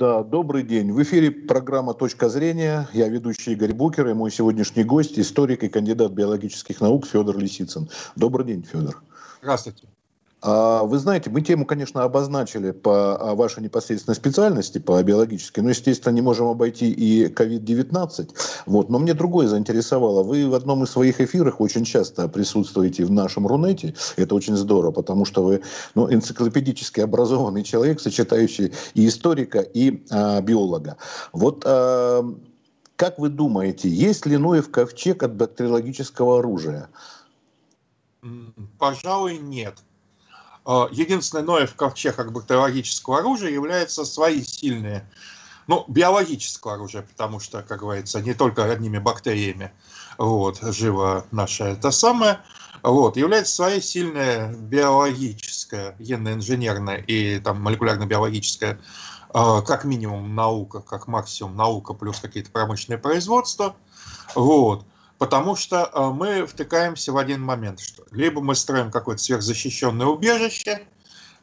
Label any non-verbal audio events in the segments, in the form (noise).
Да, добрый день. В эфире программа «Точка зрения». Я ведущий Игорь Букер и мой сегодняшний гость – историк и кандидат биологических наук Федор Лисицын. Добрый день, Федор. Здравствуйте. А, вы знаете, мы тему, конечно, обозначили по вашей непосредственной специальности, по биологической, но, естественно, не можем обойти и COVID-19. Вот. Но мне другое заинтересовало. Вы в одном из своих эфирах очень часто присутствуете в нашем Рунете. Это очень здорово, потому что вы ну, энциклопедически образованный человек, сочетающий и историка, и а, биолога. Вот а, как вы думаете, есть ли Ноев ковчег от бактериологического оружия? Пожалуй, нет. А, единственное Ноев ковчег как бактериологического оружия является свои сильные, ну, биологического оружия, потому что, как говорится, не только одними бактериями вот, живо наше это самое, вот, является своей сильная биологическая, генно-инженерная и там молекулярно-биологическая, э, как минимум наука, как максимум наука плюс какие-то промышленные производства, вот, Потому что э, мы втыкаемся в один момент, что либо мы строим какое-то сверхзащищенное убежище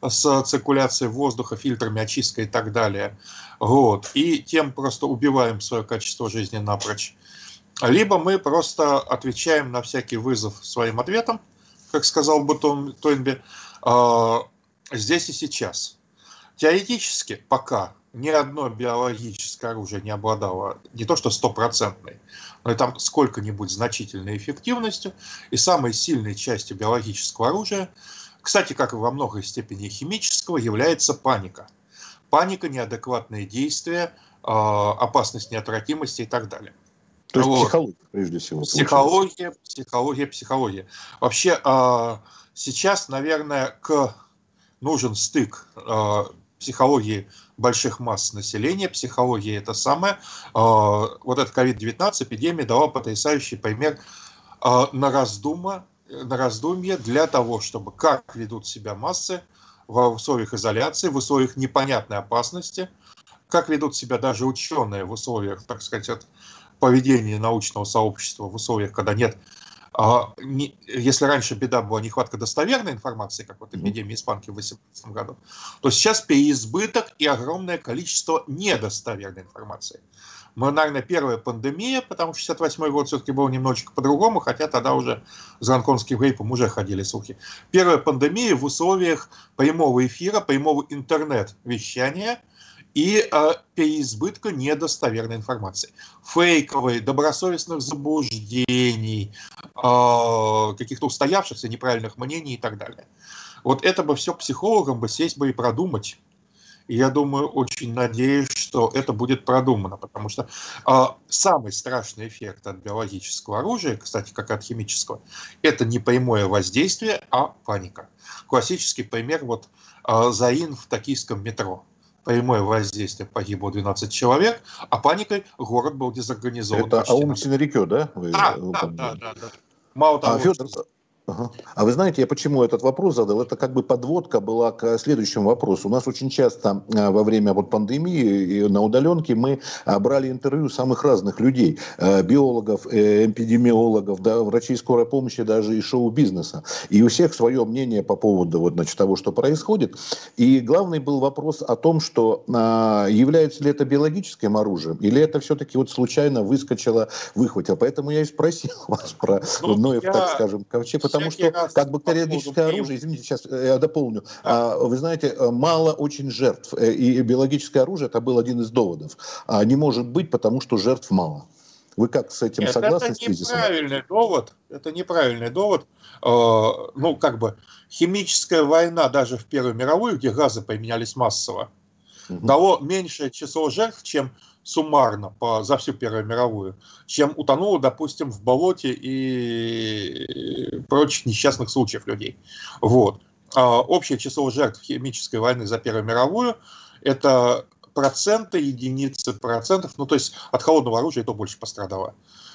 с циркуляцией воздуха, фильтрами, очисткой и так далее, вот, и тем просто убиваем свое качество жизни напрочь. Либо мы просто отвечаем на всякий вызов своим ответом, как сказал бы Тойнби, э, здесь и сейчас. Теоретически пока ни одно биологическое оружие не обладало не то что стопроцентной, но и там сколько-нибудь значительной эффективностью. И самой сильной частью биологического оружия, кстати, как и во многой степени химического, является паника. Паника, неадекватные действия, а, опасность неотвратимости и так далее. То есть вот. психология, прежде всего. Психология, психология, психология. Вообще, а, сейчас, наверное, к нужен стык а, психологии больших масс населения, психологии это самое. А, вот эта COVID-19 эпидемия дала потрясающий пример а, на, раздума, на раздумье для того, чтобы как ведут себя массы в условиях изоляции, в условиях непонятной опасности, как ведут себя даже ученые в условиях, так сказать, поведения научного сообщества, в условиях, когда нет если раньше беда была нехватка достоверной информации, как вот эпидемия испанки в 2018 году, то сейчас переизбыток и огромное количество недостоверной информации. Мы, наверное, первая пандемия, потому что 68 год все-таки был немножечко по-другому, хотя тогда уже за гонконгским гриппом уже ходили слухи. Первая пандемия в условиях прямого эфира, прямого интернет-вещания – и э, переизбытка недостоверной информации. Фейковой, добросовестных заблуждений, э, каких-то устоявшихся неправильных мнений и так далее. Вот это бы все психологам бы сесть бы и продумать. И я думаю, очень надеюсь, что это будет продумано, потому что э, самый страшный эффект от биологического оружия, кстати, как от химического, это не прямое воздействие, а паника. Классический пример вот э, Заин в токийском метро прямое воздействие погибло 12 человек, а паникой город был дезорганизован. Это Аум Синарикё, да? Вы, да, да, да, да, да. Мало того, а, Федор, Ага. А вы знаете, я почему этот вопрос задал? Это как бы подводка была к следующему вопросу. У нас очень часто а, во время вот пандемии на удаленке мы а, брали интервью самых разных людей, а, биологов, э, эпидемиологов, да, врачей скорой помощи, даже и шоу-бизнеса. И у всех свое мнение по поводу вот, значит, того, что происходит. И главный был вопрос о том, что является ли это биологическим оружием, или это все-таки вот случайно выскочило, выхватило. Поэтому я и спросил (laughs) вас про ну, Ноев, я... так скажем, ковчег, потому потому что как бактериологическое оружие, извините, сейчас э, я дополню, а. вы знаете, э, мало очень жертв, э, и биологическое оружие это был один из доводов. А не может быть, потому что жертв мало. Вы как с этим Нет, согласны? Это неправильный довод. Это неправильный довод. Ну, как бы химическая война даже в Первую мировую, где газы применялись массово, угу. дало меньшее число жертв, чем суммарно по, за всю Первую мировую, чем утонуло, допустим, в болоте и прочих несчастных случаев людей. Вот. А общее число жертв химической войны за Первую мировую – это проценты, единицы процентов, ну то есть от холодного оружия то больше пострадало.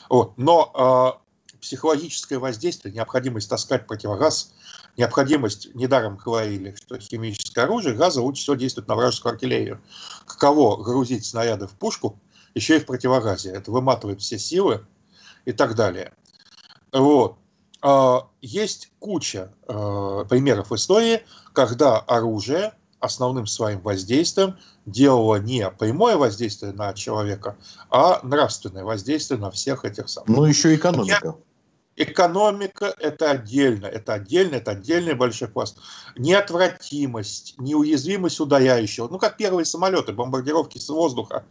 Вот. Но э, психологическое воздействие, необходимость таскать противогаз, необходимость, недаром говорили, что химическое оружие, газы лучше всего действует на вражескую артиллерию. Каково грузить снаряды в пушку, еще и в противогазе. Это выматывает все силы и так далее. Вот. А, есть куча а, примеров в истории, когда оружие основным своим воздействием делала не прямое воздействие на человека, а нравственное воздействие на всех этих самых. Ну, еще экономика. Экономика – это отдельно, это отдельно, это отдельный большой пласт. Неотвратимость, неуязвимость ударяющего. Ну, как первые самолеты, бомбардировки с воздуха,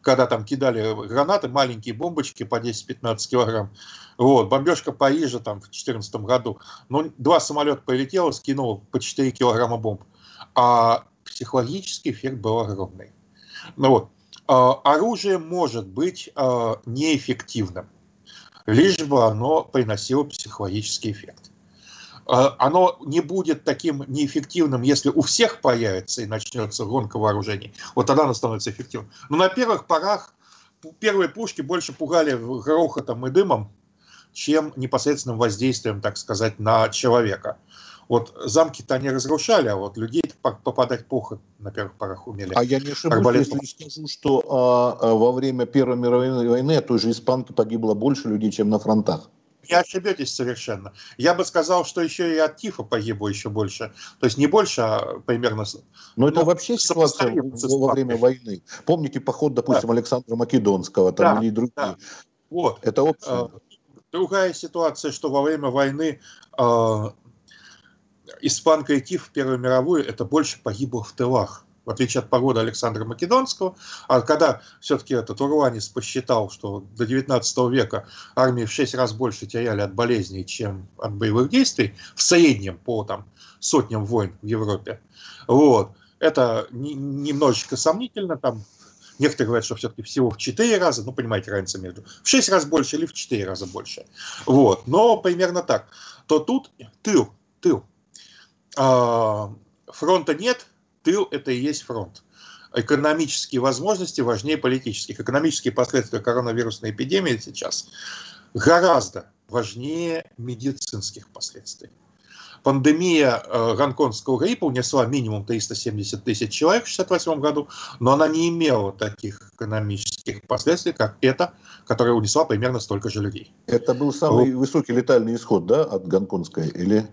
когда там кидали гранаты, маленькие бомбочки по 10-15 килограмм. Вот, бомбежка Парижа там в 2014 году. Ну, два самолета полетело, скинуло по 4 килограмма бомб. А психологический эффект был огромный. Ну вот, а, оружие может быть а, неэффективным лишь бы оно приносило психологический эффект. А, оно не будет таким неэффективным, если у всех появится и начнется гонка вооружений. Вот тогда оно становится эффективным. Но на первых порах первые пушки больше пугали грохотом и дымом, чем непосредственным воздействием, так сказать, на человека. Вот замки-то они разрушали, а вот людей попадать плохо на первых порах умели. А я не ошибусь, если скажу, что а, а, во время Первой мировой войны той же испанки погибло больше людей, чем на фронтах. Не ошибетесь совершенно. Я бы сказал, что еще и от тифа погибло еще больше. То есть не больше, а примерно... Но это ну, вообще ситуация во время войны. Помните поход, допустим, да. Александра Македонского там, да, или другие? Да. Вот. Это общее. А, другая ситуация, что во время войны испанка идти в Первую мировую, это больше погибло в тылах в отличие от погоды Александра Македонского. А когда все-таки этот Уруанис посчитал, что до 19 века армии в 6 раз больше теряли от болезней, чем от боевых действий, в среднем по там, сотням войн в Европе, вот, это немножечко сомнительно, там Некоторые говорят, что все-таки всего в 4 раза, ну, понимаете, разница между в 6 раз больше или в 4 раза больше. Вот, но примерно так. То тут тыл, тыл. А, фронта нет, тыл – это и есть фронт. Экономические возможности важнее политических. Экономические последствия коронавирусной эпидемии сейчас гораздо важнее медицинских последствий. Пандемия э, гонконгского гриппа унесла минимум 370 тысяч человек в 1968 году, но она не имела таких экономических последствий, как эта, которая унесла примерно столько же людей. Это был самый вот. высокий летальный исход, да, от гонконгской, или?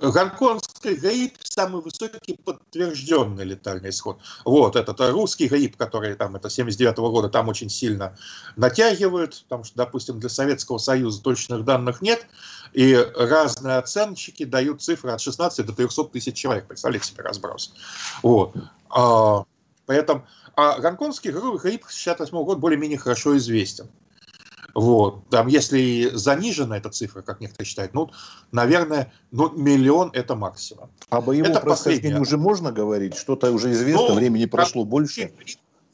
Гонконгский грипп самый высокий подтвержденный летальный исход. Вот этот русский грипп, который там это 79 -го года там очень сильно натягивают, потому что, допустим, для Советского Союза точных данных нет, и разные оценщики дают цифры от 16 до 300 тысяч человек. Представляете себе разброс. Вот. А, поэтому, а гонконгский грипп с 68 года более-менее хорошо известен. Вот. Там, если занижена эта цифра, как некоторые считают, ну, наверное, ну, миллион – это максимум. А боевом это происхождении уже можно говорить? Что-то уже известно, ну, времени прошло больше?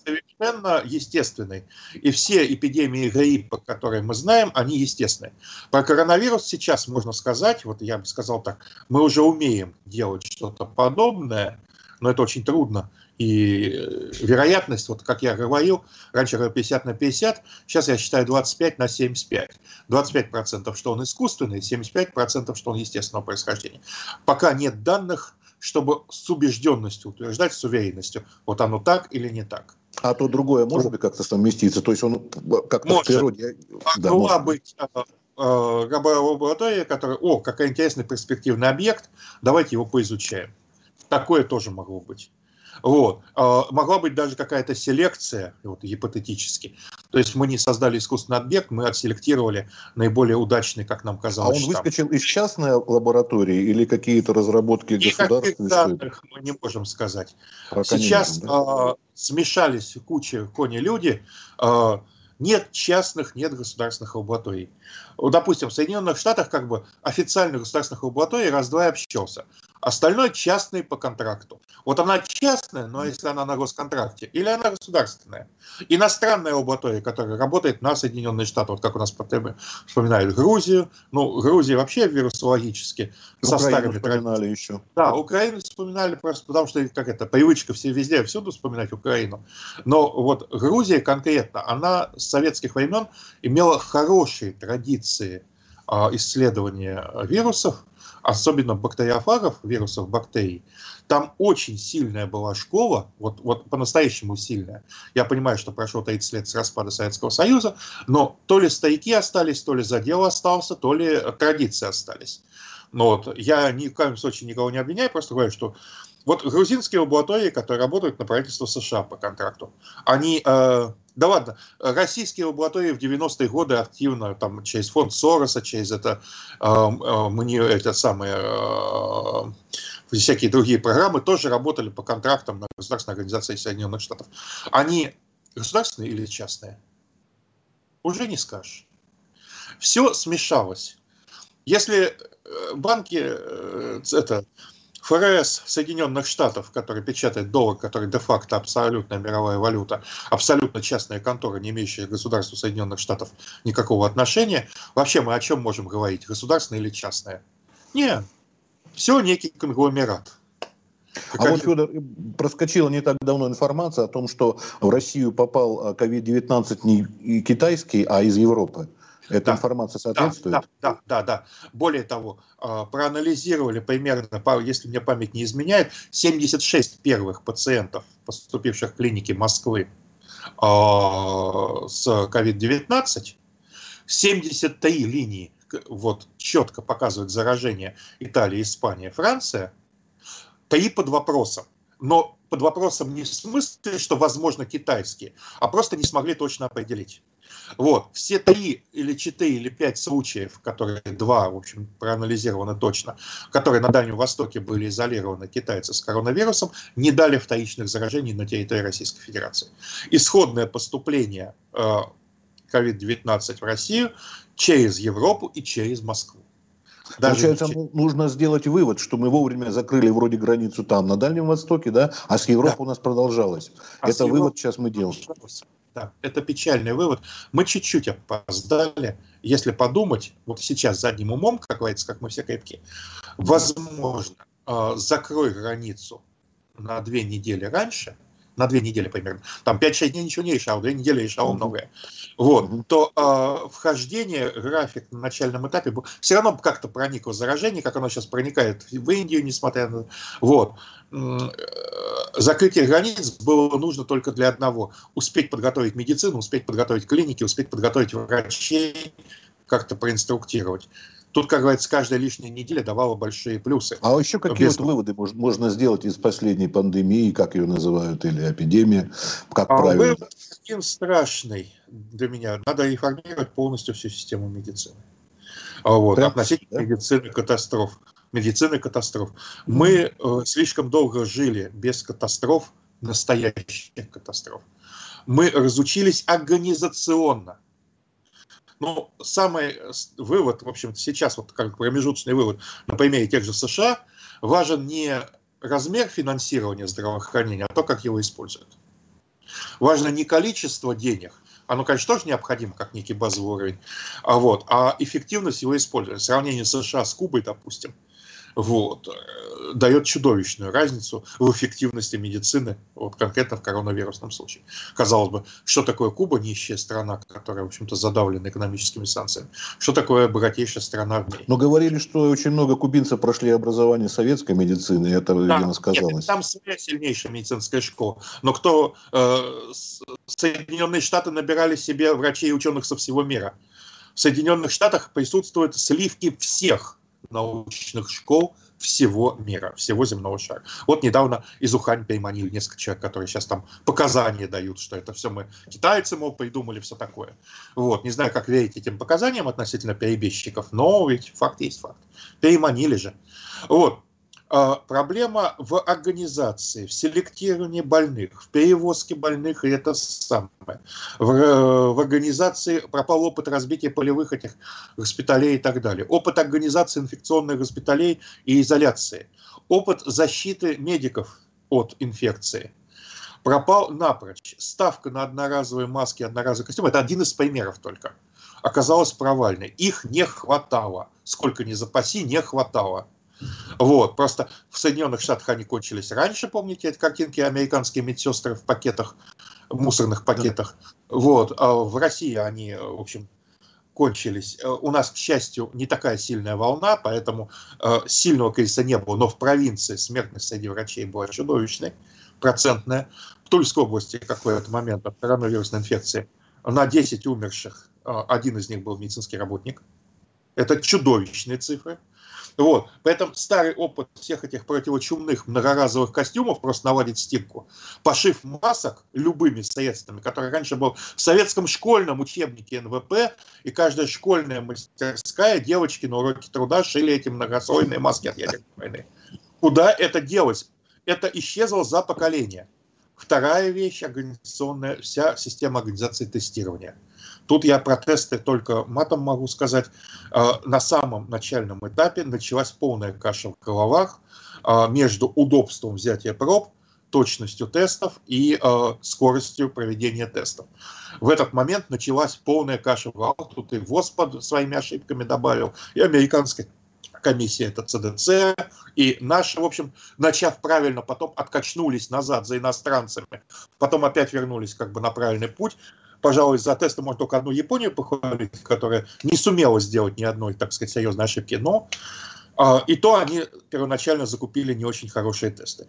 совершенно естественный. И все эпидемии гриппа, которые мы знаем, они естественные. Про коронавирус сейчас можно сказать, вот я бы сказал так, мы уже умеем делать что-то подобное, но это очень трудно. И э, вероятность, вот как я говорил, раньше говорил 50 на 50, сейчас я считаю 25 на 75. 25% что он искусственный, 75% что он естественного происхождения. Пока нет данных, чтобы с убежденностью утверждать, с уверенностью, вот оно так или не так. А то другое может быть как-то совместиться? То есть он как-то в природе... Могла да, быть э, э, лаборатория, которая, о, какой интересный перспективный объект, давайте его поизучаем. Такое тоже могло быть. Вот. А, могла быть даже какая-то селекция, вот, гипотетически. То есть мы не создали искусственный объект, мы отселектировали наиболее удачный, как нам казалось. А он выскочил из частной лаборатории или какие-то разработки государственных? данных мы не можем сказать. Пока Сейчас можем, да? а, смешались куча кони-люди, а, нет частных, нет государственных лабораторий. Допустим, в Соединенных Штатах как бы официальных государственных лабораторий раз-два и общался. Остальное частные по контракту. Вот она частная, но если она на госконтракте, или она государственная. Иностранная лаборатория, которая работает на Соединенные Штаты, вот как у нас по теме вспоминают Грузию. Ну, Грузия вообще вирусологически со старыми вспоминали еще. Да, Украину вспоминали просто потому, что как это, привычка все везде, всюду вспоминать Украину. Но вот Грузия конкретно, она с советских времен имела хорошие традиции а, исследования вирусов, особенно бактериофагов, вирусов бактерий, там очень сильная была школа, вот, вот по-настоящему сильная. Я понимаю, что прошло 30 лет с распада Советского Союза, но то ли старики остались, то ли задел остался, то ли традиции остались. Но вот я ни в коем случае никого не обвиняю, просто говорю, что Вот грузинские лаборатории, которые работают на правительство США по контракту, они, э, да ладно, российские лаборатории в 90-е годы активно, там, через фонд Сороса, через это, э, э, мне, это самое, э, всякие другие программы, тоже работали по контрактам на государственной организации Соединенных Штатов. Они государственные или частные? Уже не скажешь. Все смешалось. Если э, банки, э, это, ФРС Соединенных Штатов, который печатает доллар, который де-факто абсолютная мировая валюта, абсолютно частная контора, не имеющая к государству Соединенных Штатов никакого отношения, вообще мы о чем можем говорить, государственное или частное? Нет, все некий конгломерат. А вот, Федор, проскочила не так давно информация о том, что в Россию попал COVID-19 а, не китайский, а из Европы. Эта да, информация соответствует? Да, да, да, да. Более того, а, проанализировали примерно, если мне память не изменяет, 76 первых пациентов, поступивших в клинике Москвы а, с COVID-19, 73 линии вот четко показывают заражение Италия, Испания, Франция, три под вопросом. Но под вопросом не в смысле, что возможно китайские, а просто не смогли точно определить. Вот, все три или четыре или пять случаев, которые два, в общем, проанализированы точно, которые на Дальнем Востоке были изолированы китайцы с коронавирусом, не дали вторичных заражений на территории Российской Федерации. Исходное поступление COVID-19 в Россию через Европу и через Москву. Даже Получается, через... нужно сделать вывод, что мы вовремя закрыли вроде границу там, на Дальнем Востоке, да, а с Европой да. у нас продолжалось. А Это вывод сейчас мы делаем. Да, это печальный вывод. Мы чуть-чуть опоздали. Если подумать, вот сейчас задним умом, как говорится, как мы все крепкие, возможно, э, закрой границу на две недели раньше – на две недели примерно, там 5-6 дней ничего не решал, две недели решал многое, вот, то э, вхождение, график на начальном этапе все равно как-то проникло заражение, как оно сейчас проникает в Индию, несмотря на... Вот. Закрытие границ было нужно только для одного. Успеть подготовить медицину, успеть подготовить клиники, успеть подготовить врачей, как-то проинструктировать. Тут, как говорится, каждая лишняя неделя давала большие плюсы. А еще какие Без... вот выводы можно сделать из последней пандемии, как ее называют, или эпидемии, как а правильно? Вывод один страшный для меня. Надо реформировать полностью всю систему медицины. А вот, Прям, относительно да? медицины катастроф. Медицины катастроф. Мы э, слишком долго жили без катастроф, настоящих катастроф. Мы разучились организационно но ну, самый вывод, в общем сейчас вот как промежуточный вывод на примере тех же США, важен не размер финансирования здравоохранения, а то, как его используют. Важно не количество денег, оно, конечно, тоже необходимо, как некий базовый уровень, а, вот, а эффективность его использования. Сравнение США с Кубой, допустим – вот, э, дает чудовищную разницу в эффективности медицины, вот конкретно в коронавирусном случае. Казалось бы, что такое Куба, нищая страна, которая, в общем-то, задавлена экономическими санкциями? Что такое богатейшая страна в мире? Но говорили, что очень много кубинцев прошли образование советской медицины, и это, да, видимо, сказалось. Нет, там своя сильнейшая медицинская школа. Но кто... Э, Соединенные Штаты набирали себе врачей и ученых со всего мира. В Соединенных Штатах присутствуют сливки всех научных школ всего мира, всего земного шара. Вот недавно из Ухань переманили несколько человек, которые сейчас там показания дают, что это все мы китайцы, мол, придумали, все такое. Вот, не знаю, как верить этим показаниям относительно перебежчиков, но ведь факт есть факт. Переманили же. Вот, проблема в организации, в селектировании больных, в перевозке больных, и это самое. В, в организации пропал опыт разбития полевых этих госпиталей и так далее. Опыт организации инфекционных госпиталей и изоляции. Опыт защиты медиков от инфекции. Пропал напрочь. Ставка на одноразовые маски, одноразовые костюмы – это один из примеров только. Оказалась провальной. Их не хватало. Сколько ни запаси, не хватало. Вот, просто в Соединенных Штатах они кончились раньше, помните эти картинки американские медсестры в пакетах, мусорных пакетах. Вот, а в России они, в общем, кончились. У нас, к счастью, не такая сильная волна, поэтому э, сильного кризиса не было, но в провинции смертность среди врачей была чудовищной, процентная. В Тульской области какой-то момент от коронавирусной инфекции на 10 умерших, э, один из них был медицинский работник. Это чудовищные цифры. Вот. Поэтому старый опыт всех этих противочумных многоразовых костюмов просто наладить стирку. Пошив масок любыми средствами, который раньше был в советском школьном учебнике НВП, и каждая школьная мастерская, девочки на уроке труда шили эти многослойные маски от ядерной войны. Куда это делось? Это исчезло за поколение. Вторая вещь организационная, вся система организации тестирования. Тут я про тесты только матом могу сказать. А, на самом начальном этапе началась полная каша в головах а, между удобством взятия проб, точностью тестов и э, скоростью проведения тестов. В этот момент началась полная каша в головах. Тут и ВОЗ под своими ошибками добавил, и американская комиссия это ЦДЦ, и наши, в общем, начав правильно, потом откачнулись назад за иностранцами, потом опять вернулись как бы на правильный путь пожалуй, за тесты можно только одну Японию похвалить, которая не сумела сделать ни одной, так сказать, серьезной ошибки, но а, и то они первоначально закупили не очень хорошие тесты.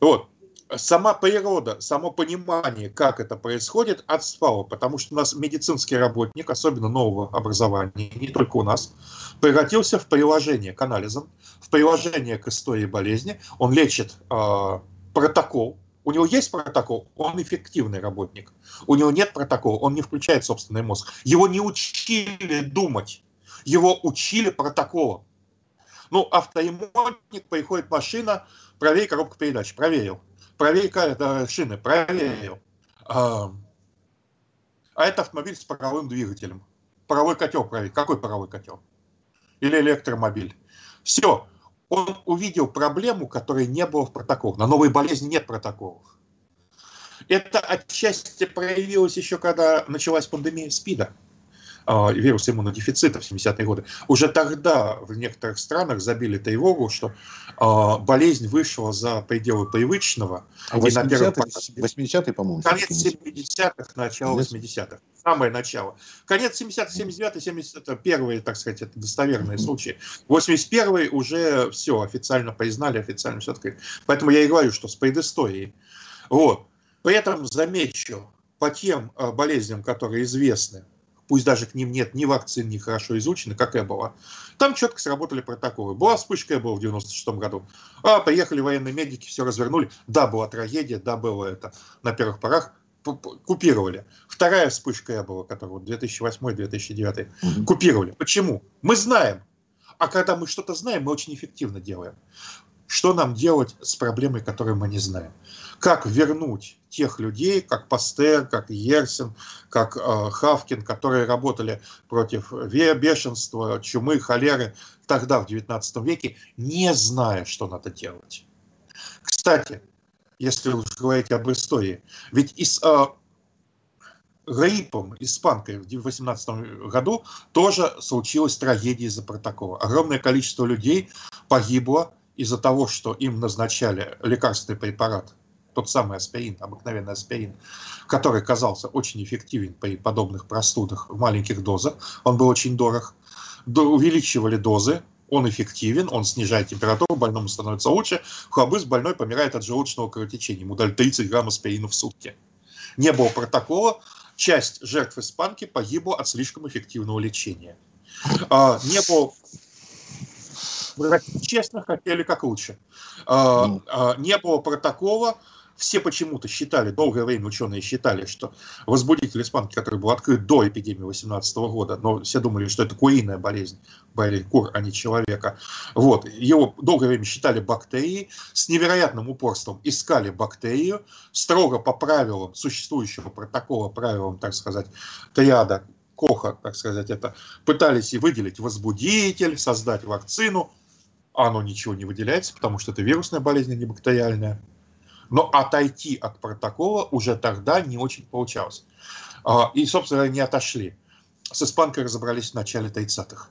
Вот. Сама природа, само понимание, как это происходит, отстало, потому что у нас медицинский работник, особенно нового образования, не только у нас, превратился в приложение к анализам, в приложение к истории болезни. Он лечит э, протокол, у него есть протокол, он эффективный работник. У него нет протокола, он не включает собственный мозг. Его не учили думать, его учили протоколом. Ну, авторемонтник, приходит машина, проверь коробку передач, проверил. Проверь это, шины, проверил. А, а это автомобиль с паровым двигателем. Паровой котел проверь. Какой паровой котел? Или электромобиль. Все, он увидел проблему, которой не было в протоколах. На новой болезни нет протоколов. Это отчасти проявилось еще, когда началась пандемия СПИДа, вирус иммунодефицита в 70-е годы. Уже тогда в некоторых странах забили тревогу, что а, болезнь вышла за пределы привычного. А 80-е, 80 по-моему? Конец 70-х, начало 80-х самое начало. Конец 70 79 70 это первые, так сказать, это достоверные случаи. 81 уже все официально признали, официально все открыто. Поэтому я и говорю, что с предысторией. Вот. При этом замечу, по тем э, болезням, которые известны, пусть даже к ним нет ни вакцин, ни хорошо изучены, как Эбола, там четко сработали протоколы. Была вспышка Эбола в 96 году. А, приехали военные медики, все развернули. Да, была трагедия, да, было это на первых порах купировали. Вторая вспышка была, которая вот 2008-2009, угу. купировали. Почему? Мы знаем. А когда мы что-то знаем, мы очень эффективно делаем. Что нам делать с проблемой, которую мы не знаем? Как вернуть тех людей, как Пастер, как Ерсин, как э, Хавкин, которые работали против бешенства, чумы, холеры тогда, в 19 веке, не зная, что надо делать. Кстати, если уж говорить об истории. Ведь и с э, Граипом, испанкой, в 18 году тоже случилась трагедия из-за протокола. Огромное количество людей погибло из-за того, что им назначали лекарственный препарат, тот самый аспирин, обыкновенный аспирин, который казался очень эффективен при подобных простудах в маленьких дозах. Он был очень дорог. Увеличивали дозы, он эффективен, он снижает температуру, больному становится лучше. Хабыс больной помирает от желудочного кровотечения. Ему дали 30 грамм аспирина в сутки. Не было протокола. Часть жертв испанки погибла от слишком эффективного лечения. А, не было честно хотели как лучше. А, ну. а, не было протокола, все почему-то считали, долгое время ученые считали, что возбудитель испанки, который был открыт до эпидемии 18 года, но все думали, что это куриная болезнь, болезнь кур, а не человека. Вот. Его долгое время считали бактерией, с невероятным упорством искали бактерию, строго по правилам существующего протокола, правилам, так сказать, триада Коха, так сказать, это пытались и выделить возбудитель, создать вакцину, оно ничего не выделяется, потому что это вирусная болезнь, а не бактериальная. Но отойти от протокола уже тогда не очень получалось. А, и, собственно, не отошли. С испанкой разобрались в начале 30-х,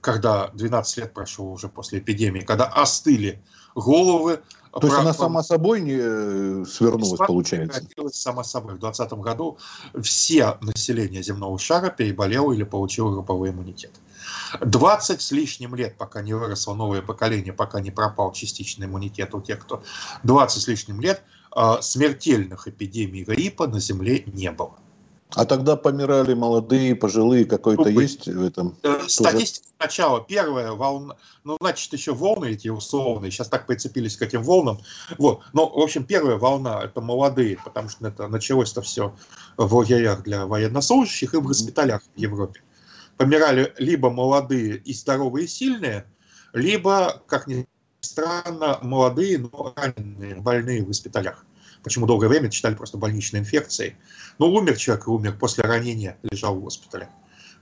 когда 12 лет прошло уже после эпидемии, когда остыли головы. То про... есть она сама собой не э, свернулась, Испанка получается? сама собой. В 2020 году все население земного шара переболело или получило групповой иммунитет. 20 с лишним лет, пока не выросло новое поколение, пока не пропал частичный иммунитет у тех, кто 20 с лишним лет, а, смертельных эпидемий гриппа на Земле не было. А тогда помирали молодые, пожилые, какой-то есть в этом? Э, статистика Тоже... сначала, первая волна, ну, значит, еще волны эти условные, сейчас так прицепились к этим волнам. Вот. Но, в общем, первая волна – это молодые, потому что это началось-то все в лагерях для военнослужащих и в госпиталях в Европе. Помирали либо молодые и здоровые, и сильные, либо, как ни странно, молодые, но раненые, больные в госпиталях. Почему долгое время читали просто больничные инфекции. Ну, умер человек, умер после ранения, лежал в госпитале.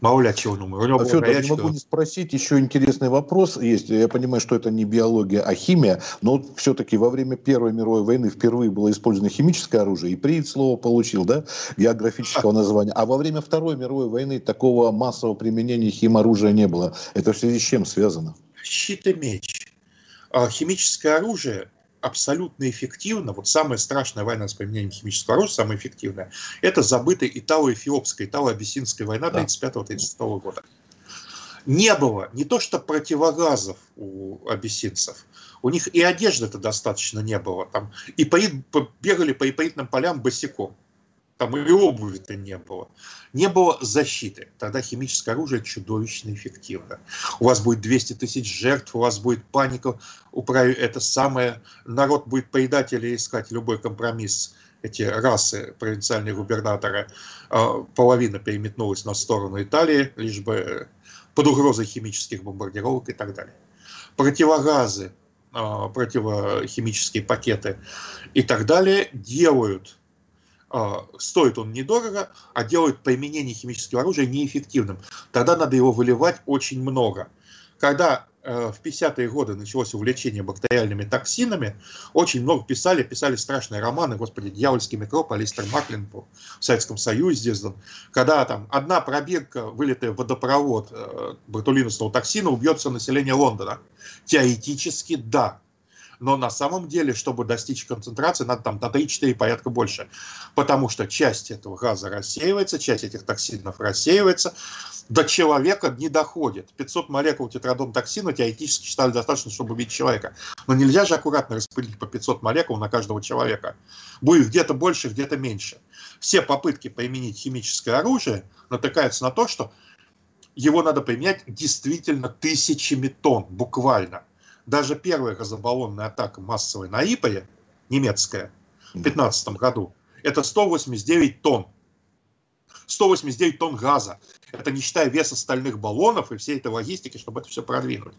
Мало ли от чего он умер. У него а, Федор, не могу не спросить, еще интересный вопрос есть. Я понимаю, что это не биология, а химия, но вот все-таки во время Первой мировой войны впервые было использовано химическое оружие, и приит слово получил, да, географического (laughs) названия. А во время Второй мировой войны такого массового применения химоружия не было. Это в связи с чем связано? Щит и меч. А химическое оружие абсолютно эффективно, вот самая страшная война с применением химического оружия, самая эффективная, это забытая Итало-Эфиопская, Итало-Абиссинская война 35-36 года. Не было не то что противогазов у абиссинцев, у них и одежды-то достаточно не было. Там, и бегали по ипоитным полям босиком там и обуви-то не было. Не было защиты. Тогда химическое оружие чудовищно эффективно. У вас будет 200 тысяч жертв, у вас будет паника, управ... это самое, народ будет поедать или искать любой компромисс. Эти расы, провинциальные губернаторы, а, половина переметнулась на сторону Италии, лишь бы э, под угрозой химических бомбардировок и так далее. Противогазы, а, противохимические пакеты и так далее делают стоит он недорого, а делает применение химического оружия неэффективным. Тогда надо его выливать очень много. Когда э, в 50-е годы началось увлечение бактериальными токсинами, очень много писали, писали страшные романы, господи, «Дьявольский микроб», Алистер Маклин в Советском Союзе когда там одна пробирка, вылитая в водопровод э, ботулинусного токсина, убьется население Лондона. Теоретически да, но на самом деле, чтобы достичь концентрации, надо там на 3-4 порядка больше, потому что часть этого газа рассеивается, часть этих токсинов рассеивается, до человека не доходит. 500 молекул тетрадон токсина теоретически считали достаточно, чтобы убить человека. Но нельзя же аккуратно распределить по 500 молекул на каждого человека. Будет где-то больше, где-то меньше. Все попытки применить химическое оружие натыкаются на то, что его надо применять действительно тысячами тонн, буквально даже первая газобаллонная атака массовая на Иполе, немецкая, в 2015 году, это 189 тонн. 189 тонн газа. Это не считая веса стальных баллонов и всей этой логистики, чтобы это все продвинуть.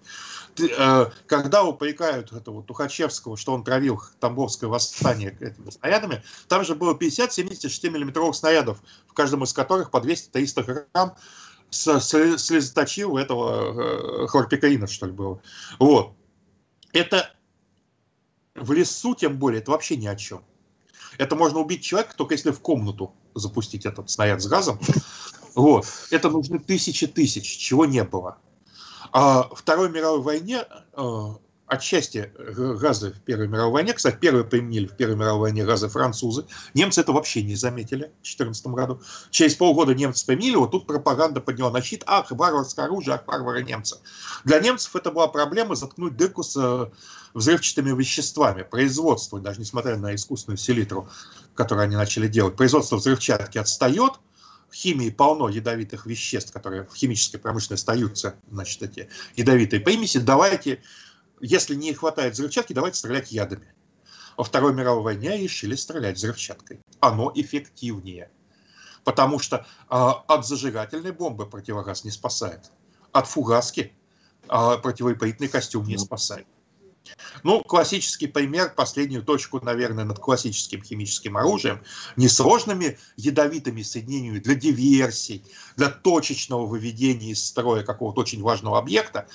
Э, когда упрекают этого Тухачевского, что он травил Тамбовское восстание этими снарядами, там же было 50 76 миллиметровых снарядов, в каждом из которых по 200-300 грамм слезоточил этого э, хлорпикаина, что ли, было. Вот. Это в лесу, тем более, это вообще ни о чем. Это можно убить человека, только если в комнату запустить этот снаряд с газом. Вот. Это нужны тысячи тысяч, чего не было. А Второй мировой войне э, отчасти газы в Первой мировой войне, кстати, первые применили в Первой мировой войне газы французы, немцы это вообще не заметили в 2014 году. Через полгода немцы применили, вот тут пропаганда подняла на щит, ах, варварское оружие, ах, варвары немцы. Для немцев это была проблема заткнуть дырку с э, взрывчатыми веществами, производство, даже несмотря на искусственную селитру, которую они начали делать, производство взрывчатки отстает, в химии полно ядовитых веществ, которые в химической промышленности остаются, значит, эти ядовитые примеси, давайте если не хватает взрывчатки, давайте стрелять ядами. Во Второй мировой войне решили стрелять взрывчаткой. Оно эффективнее. Потому что э, от зажигательной бомбы противогаз не спасает. От фугаски э, противопыльный костюм не спасает. Ну, классический пример, последнюю точку, наверное, над классическим химическим оружием, несложными ядовитыми соединениями для диверсий, для точечного выведения из строя какого-то очень важного объекта,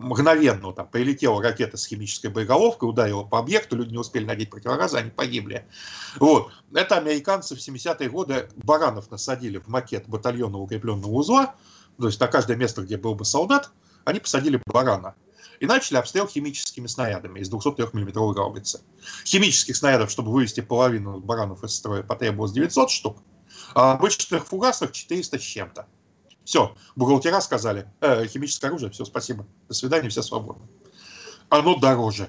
мгновенно там прилетела ракета с химической боеголовкой, ударила по объекту, люди не успели надеть противогазы, они погибли. Вот. Это американцы в 70-е годы баранов насадили в макет батальонного укрепленного узла, то есть на каждое место, где был бы солдат, они посадили барана и начали обстрел химическими снарядами из 203 мм гаубицы. Химических снарядов, чтобы вывести половину баранов из строя, потребовалось 900 штук, а обычных фугасов 400 с чем-то. Все, бухгалтера сказали, э, химическое оружие, все, спасибо, до свидания, все свободны. Оно дороже.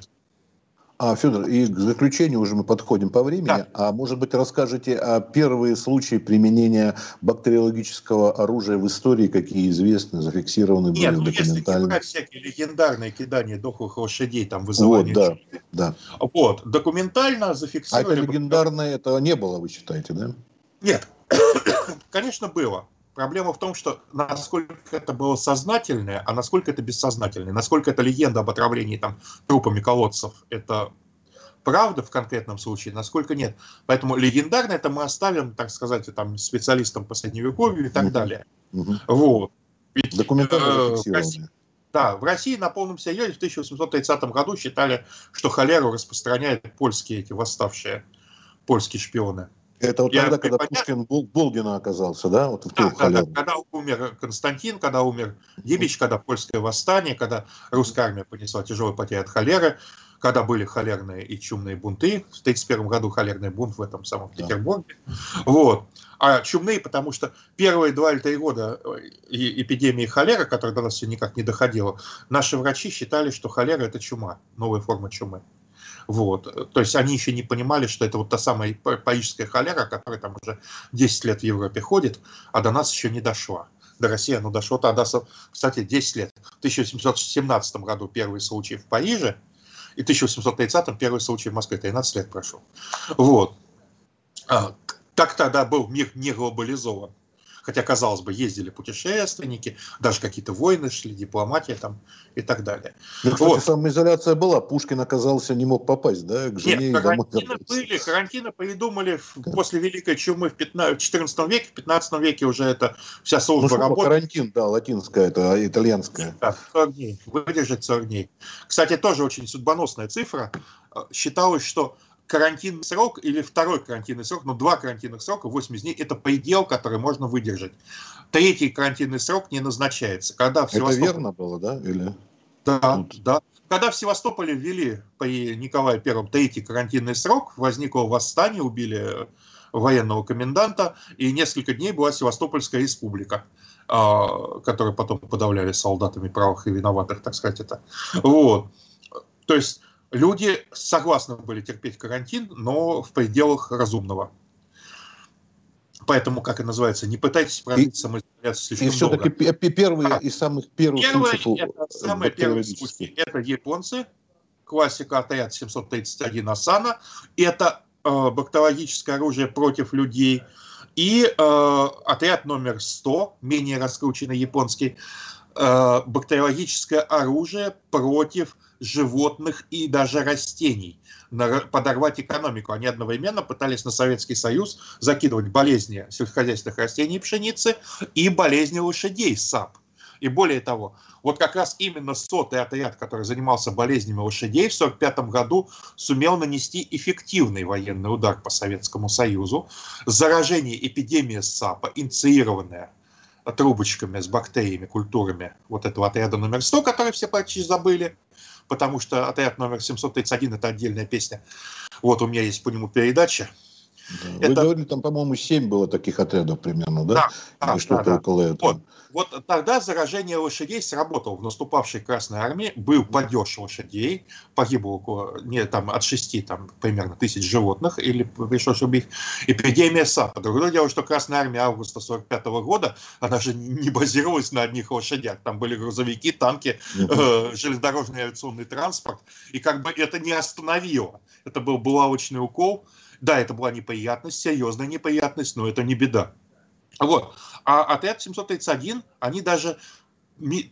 А, Федор, и к заключению уже мы подходим по времени. Да. А может быть, расскажете о первые случаи применения бактериологического оружия в истории, какие известны, зафиксированы Нет, были ну, документально? Если всякие легендарные кидания дохлых лошадей, там вызывание... Вот, да, да. Вот, документально зафиксировали... А это легендарное, этого не было, вы считаете, да? Нет, (coughs) конечно, было. Проблема в том, что насколько это было сознательное, а насколько это бессознательное. Насколько это легенда об отравлении там, трупами колодцев, это правда в конкретном случае, насколько нет. Поэтому легендарно это мы оставим, так сказать, там, специалистам по средневековью и так угу. далее. Угу. Вот. Ведь, Документально э, России, Да, в России на полном серьезе в 1830 году считали, что холеру распространяют польские эти восставшие польские шпионы. Это вот я тогда, когда понятно. Пушкин Болдина оказался, да? Вот в да, да, да, когда умер Константин, когда умер Дибич, когда польское восстание, когда русская армия понесла тяжелые потери от холеры, когда были холерные и чумные бунты. В 1931 году холерный бунт в этом самом да. Петербурге. Вот. А чумные, потому что первые два или три года э, эпидемии холеры, которая до нас все никак не доходила, наши врачи считали, что холера – это чума, новая форма чумы. Вот. То есть они еще не понимали, что это вот та самая парижская холера, которая там уже 10 лет в Европе ходит, а до нас еще не дошла. До России оно дошло тогда, кстати, 10 лет. В 1817 году первый случай в Париже, и в 1830 первый случай в Москве, 13 лет прошел. Вот. А, так тогда был мир не глобализован. Хотя, казалось бы, ездили путешественники, даже какие-то войны шли, дипломатия там и так далее. Ну, кстати, вот. самоизоляция была. Пушкин оказался, не мог попасть, да, к жене Нет, карантины были, карантины придумали да. после Великой чумы в 15, 14 веке, в 15 веке уже это вся служба ну, работала. Карантин, да, латинская, это итальянская. Да, 40 дней, выдержать 40 дней. Кстати, тоже очень судьбоносная цифра. Считалось, что карантинный срок или второй карантинный срок, ну, два карантинных срока, 80 дней, это предел, который можно выдержать. Третий карантинный срок не назначается. Когда в Севастополе... Это верно было, да? Или... Да, Тут... да. Когда в Севастополе ввели при Николае Первом третий карантинный срок, возникло восстание, убили военного коменданта, и несколько дней была Севастопольская республика а, которую потом подавляли солдатами правых и виноватых, так сказать, это. Вот. То есть люди согласны были терпеть карантин, но в пределах разумного. Поэтому, как и называется, не пытайтесь продлить самоизоляцию слишком И все-таки первые а, из самых первых первые, случаев. Это, самые первые случаи. Это японцы, классика отряд 731 Асана. Это э, бактериологическое оружие против людей. И э, отряд номер 100, менее раскрученный японский, э, бактериологическое оружие против животных и даже растений, подорвать экономику. Они одновременно пытались на Советский Союз закидывать болезни сельскохозяйственных растений и пшеницы и болезни лошадей сап. И более того, вот как раз именно сотый отряд, который занимался болезнями лошадей, в 1945 году сумел нанести эффективный военный удар по Советскому Союзу. Заражение эпидемии САПа, инициированная трубочками с бактериями, культурами вот этого отряда номер 100, который все почти забыли, потому что отряд номер 731 это отдельная песня. Вот у меня есть по нему передача. Да. Вы говорили, там, по-моему, 7 было таких отрядов примерно, да? Да, да, что-то да, около да. этого. Вот. Вот тогда заражение лошадей сработало. В наступавшей Красной Армии был падеж лошадей, погибло около, не, там, от 6 там, примерно тысяч животных, или пришлось убить. Эпидемия САПа. Другое дело, что Красная Армия августа 45 года, она же не базировалась на одних лошадях. Там были грузовики, танки, э, железнодорожный авиационный транспорт. И как бы это не остановило. Это был булавочный укол. Да, это была неприятность, серьезная неприятность, но это не беда. Вот. А отряд 731, они даже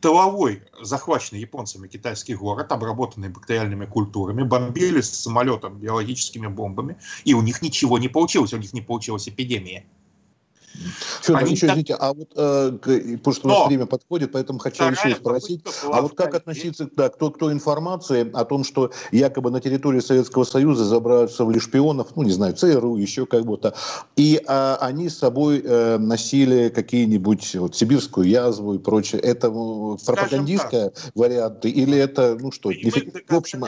тыловой, захваченный японцами китайский город, обработанный бактериальными культурами, бомбили с самолетом биологическими бомбами, и у них ничего не получилось, у них не получилась эпидемия. Федор, Они еще, так... извините, а вот, э, потому что у нас время подходит, поэтому хочу еще спросить, а вот как относиться, да, кто, кто информации о том, что якобы на территории Советского Союза забрасывали шпионов, ну, не знаю, ЦРУ, еще как будто, и а, они с собой э, носили какие-нибудь вот, сибирскую язву и прочее, это пропагандистская варианты или это, ну что, в общем...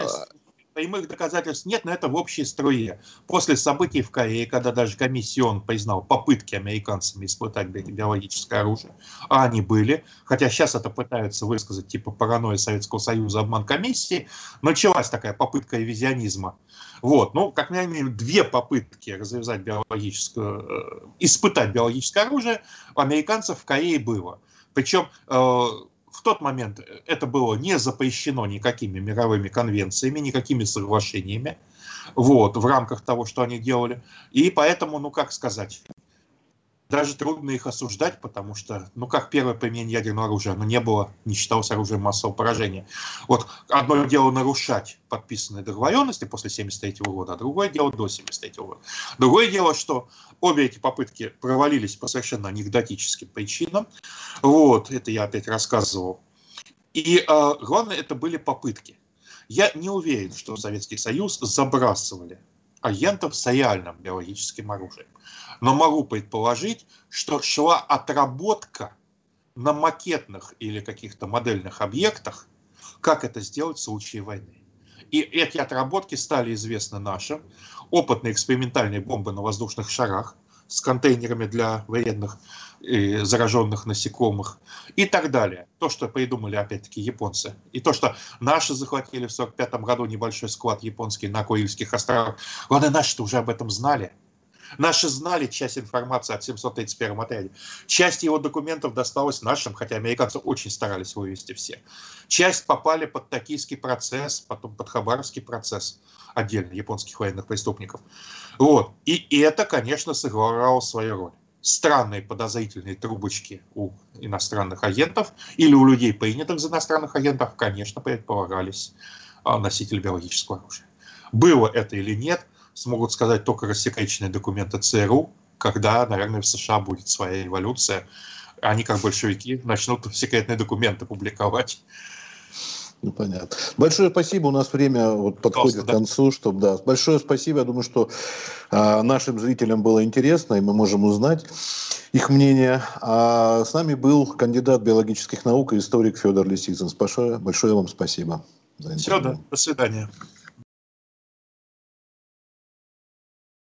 прямых доказательств нет, но это в общей струе. После событий в Корее, когда даже комиссион признал попытки американцами испытать биологическое оружие, а они были, хотя сейчас это пытаются высказать типа паранойя Советского Союза, обман комиссии, началась такая попытка ревизионизма. Вот, ну, как минимум, две попытки развязать биологическое, э, испытать биологическое оружие у американцев в Корее было. Причем э, в тот момент это было не запрещено никакими мировыми конвенциями, никакими соглашениями, вот, в рамках того, что они делали. И поэтому, ну как сказать, даже трудно их осуждать, потому что, ну, как первое применение ядерного оружия, оно не было, не считалось оружием массового поражения. Вот одно дело нарушать подписанные договоренности после 1973 года, а другое дело до 1973 года. Другое дело, что обе эти попытки провалились по совершенно анекдотическим причинам. Вот, это я опять рассказывал. И э, главное, это были попытки. Я не уверен, что Советский Союз забрасывали агентов с реальным биологическим оружием. Но могу предположить, что шла отработка на макетных или каких-то модельных объектах, как это сделать в случае войны. И эти отработки стали известны нашим. Опытные экспериментальные бомбы на воздушных шарах с контейнерами для вредных и зараженных насекомых и так далее. То, что придумали опять-таки японцы. И то, что наши захватили в 1945 году небольшой склад японский на Курильских островах. Ладно, наши-то уже об этом знали. Наши знали часть информации о 731 отряде. Часть его документов досталась нашим, хотя американцы очень старались вывести все. Часть попали под токийский процесс, потом под хабаровский процесс отдельно японских военных преступников. Вот. И, это, конечно, сыграло свою роль. Странные подозрительные трубочки у иностранных агентов или у людей, принятых за иностранных агентов, конечно, предполагались а, носители биологического оружия. Было это или нет, смогут сказать только рассекреченные документы ЦРУ, когда, наверное, в США будет своя революция. Они, как большевики, начнут секретные документы публиковать. Ну, понятно. Большое спасибо. У нас время вот подходит Просто, к концу. Да. Чтобы, да. Большое спасибо. Я думаю, что э, нашим зрителям было интересно, и мы можем узнать их мнение. А с нами был кандидат биологических наук и историк Федор Лисицын. Большое, большое вам спасибо. Все, да. До свидания.